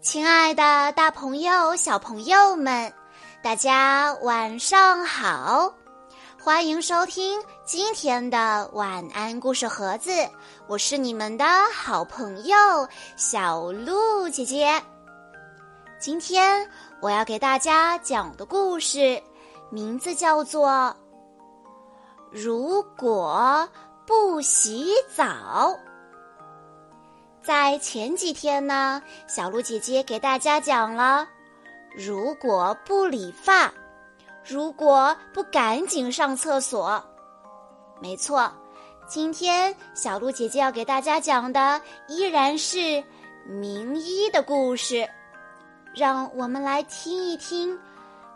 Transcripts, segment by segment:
亲爱的，大朋友、小朋友们，大家晚上好！欢迎收听今天的晚安故事盒子，我是你们的好朋友小鹿姐姐。今天我要给大家讲的故事，名字叫做《如果不洗澡》。在前几天呢，小鹿姐姐给大家讲了，如果不理发，如果不赶紧上厕所，没错，今天小鹿姐姐要给大家讲的依然是名医的故事，让我们来听一听，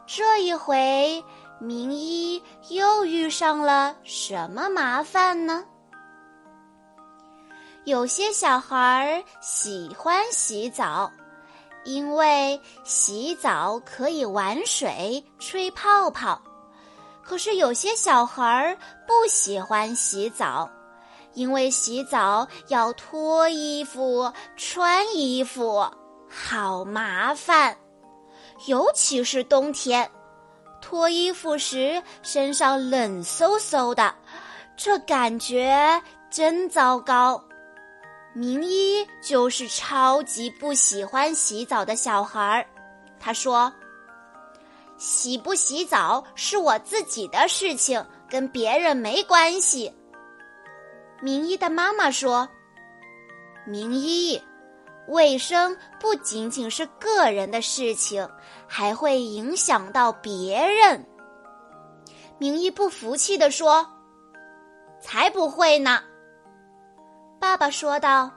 这一回名医又遇上了什么麻烦呢？有些小孩儿喜欢洗澡，因为洗澡可以玩水、吹泡泡。可是有些小孩儿不喜欢洗澡，因为洗澡要脱衣服、穿衣服，好麻烦。尤其是冬天，脱衣服时身上冷飕飕的，这感觉真糟糕。名医就是超级不喜欢洗澡的小孩儿，他说：“洗不洗澡是我自己的事情，跟别人没关系。”名医的妈妈说：“名医，卫生不仅仅是个人的事情，还会影响到别人。”名医不服气地说：“才不会呢！”爸爸说道：“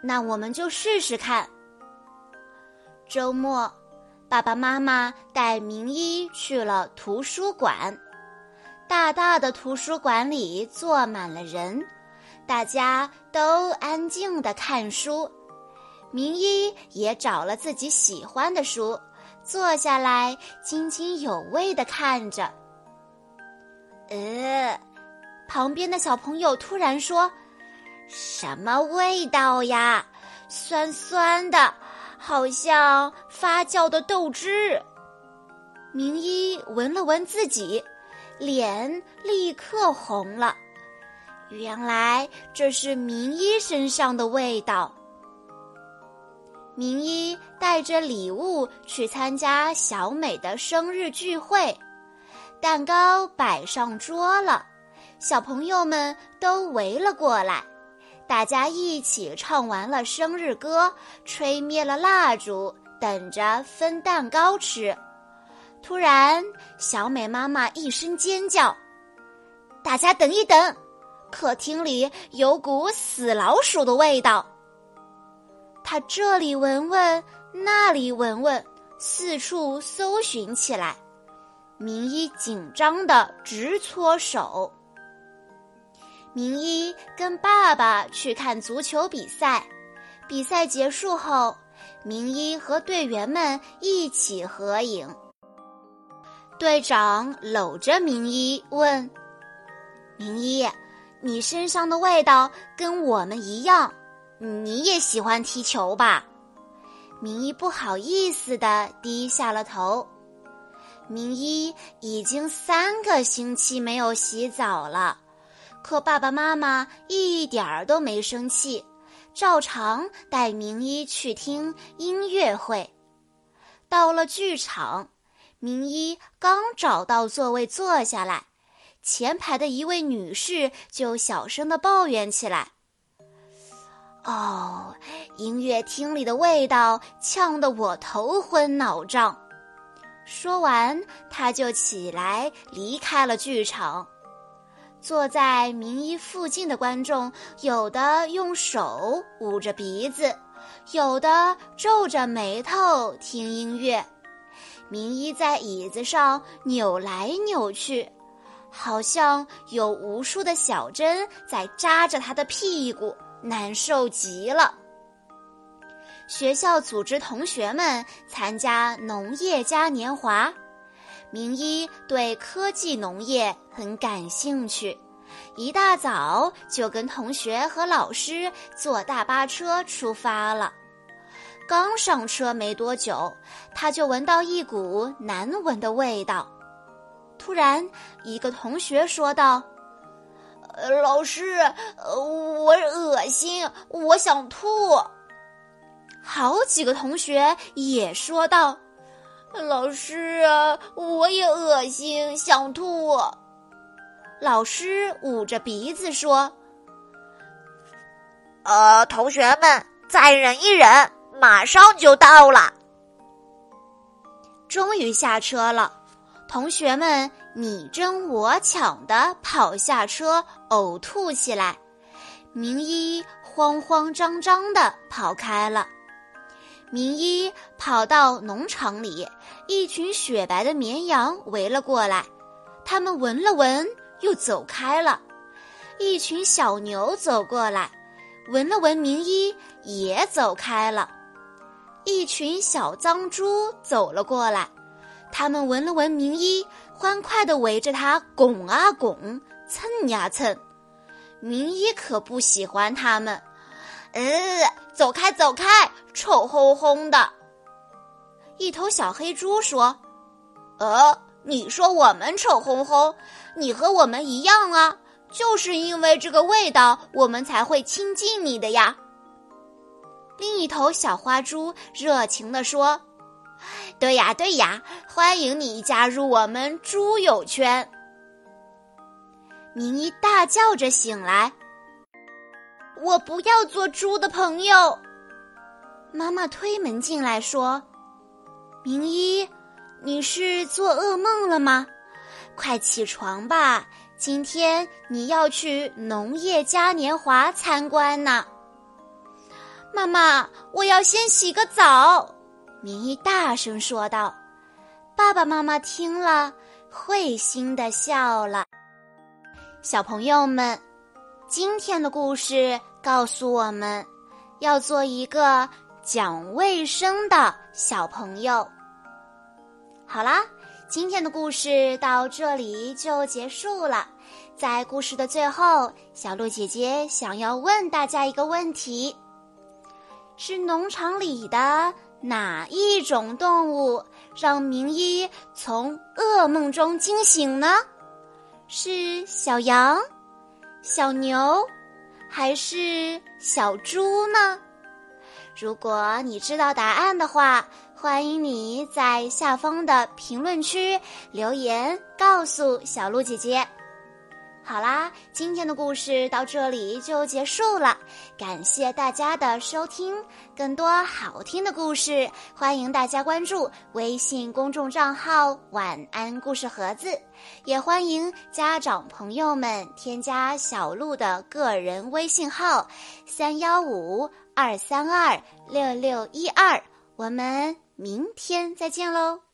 那我们就试试看。”周末，爸爸妈妈带明一去了图书馆。大大的图书馆里坐满了人，大家都安静的看书。明一也找了自己喜欢的书，坐下来津津有味的看着。呃，旁边的小朋友突然说。什么味道呀？酸酸的，好像发酵的豆汁。明一闻了闻自己，脸立刻红了。原来这是明一身上的味道。明一带着礼物去参加小美的生日聚会，蛋糕摆上桌了，小朋友们都围了过来。大家一起唱完了生日歌，吹灭了蜡烛，等着分蛋糕吃。突然，小美妈妈一声尖叫：“大家等一等！”客厅里有股死老鼠的味道。她这里闻闻，那里闻闻，四处搜寻起来。明一紧张的直搓手。明一跟爸爸去看足球比赛，比赛结束后，明一和队员们一起合影。队长搂着明一问：“明一，你身上的味道跟我们一样，你也喜欢踢球吧？”明一不好意思的低下了头。明一已经三个星期没有洗澡了。可爸爸妈妈一点儿都没生气，照常带明一去听音乐会。到了剧场，明一刚找到座位坐下来，前排的一位女士就小声的抱怨起来：“哦，音乐厅里的味道呛得我头昏脑胀。”说完，她就起来离开了剧场。坐在名医附近的观众，有的用手捂着鼻子，有的皱着眉头听音乐。名医在椅子上扭来扭去，好像有无数的小针在扎着他的屁股，难受极了。学校组织同学们参加农业嘉年华。名医对科技农业很感兴趣，一大早就跟同学和老师坐大巴车出发了。刚上车没多久，他就闻到一股难闻的味道。突然，一个同学说道：“呃，老师，呃我恶心，我想吐。”好几个同学也说道：“老师啊，我也恶心，想吐。”老师捂着鼻子说：“呃，同学们，再忍一忍，马上就到了。”终于下车了。同学们你争我抢的跑下车，呕吐起来。明一慌慌张张的跑开了。明一跑到农场里，一群雪白的绵羊围了过来。他们闻了闻，又走开了。一群小牛走过来，闻了闻明一，也走开了。一群小脏猪走了过来。他们闻了闻名医，欢快地围着他拱啊拱，蹭呀蹭。名医可不喜欢他们，呃，走开走开，臭烘烘的。一头小黑猪说：“呃，你说我们臭烘烘，你和我们一样啊，就是因为这个味道，我们才会亲近你的呀。”另一头小花猪热情地说。对呀，对呀，欢迎你加入我们猪友圈。明一大叫着醒来，我不要做猪的朋友。妈妈推门进来说：“明一，你是做噩梦了吗？快起床吧，今天你要去农业嘉年华参观呢。”妈妈，我要先洗个澡。明一大声说道：“爸爸妈妈听了，会心的笑了。”小朋友们，今天的故事告诉我们，要做一个讲卫生的小朋友。好啦，今天的故事到这里就结束了。在故事的最后，小鹿姐姐想要问大家一个问题：是农场里的？哪一种动物让明一从噩梦中惊醒呢？是小羊、小牛，还是小猪呢？如果你知道答案的话，欢迎你在下方的评论区留言告诉小鹿姐姐。好啦，今天的故事到这里就结束了，感谢大家的收听。更多好听的故事，欢迎大家关注微信公众账号“晚安故事盒子”，也欢迎家长朋友们添加小鹿的个人微信号：三幺五二三二六六一二。我们明天再见喽！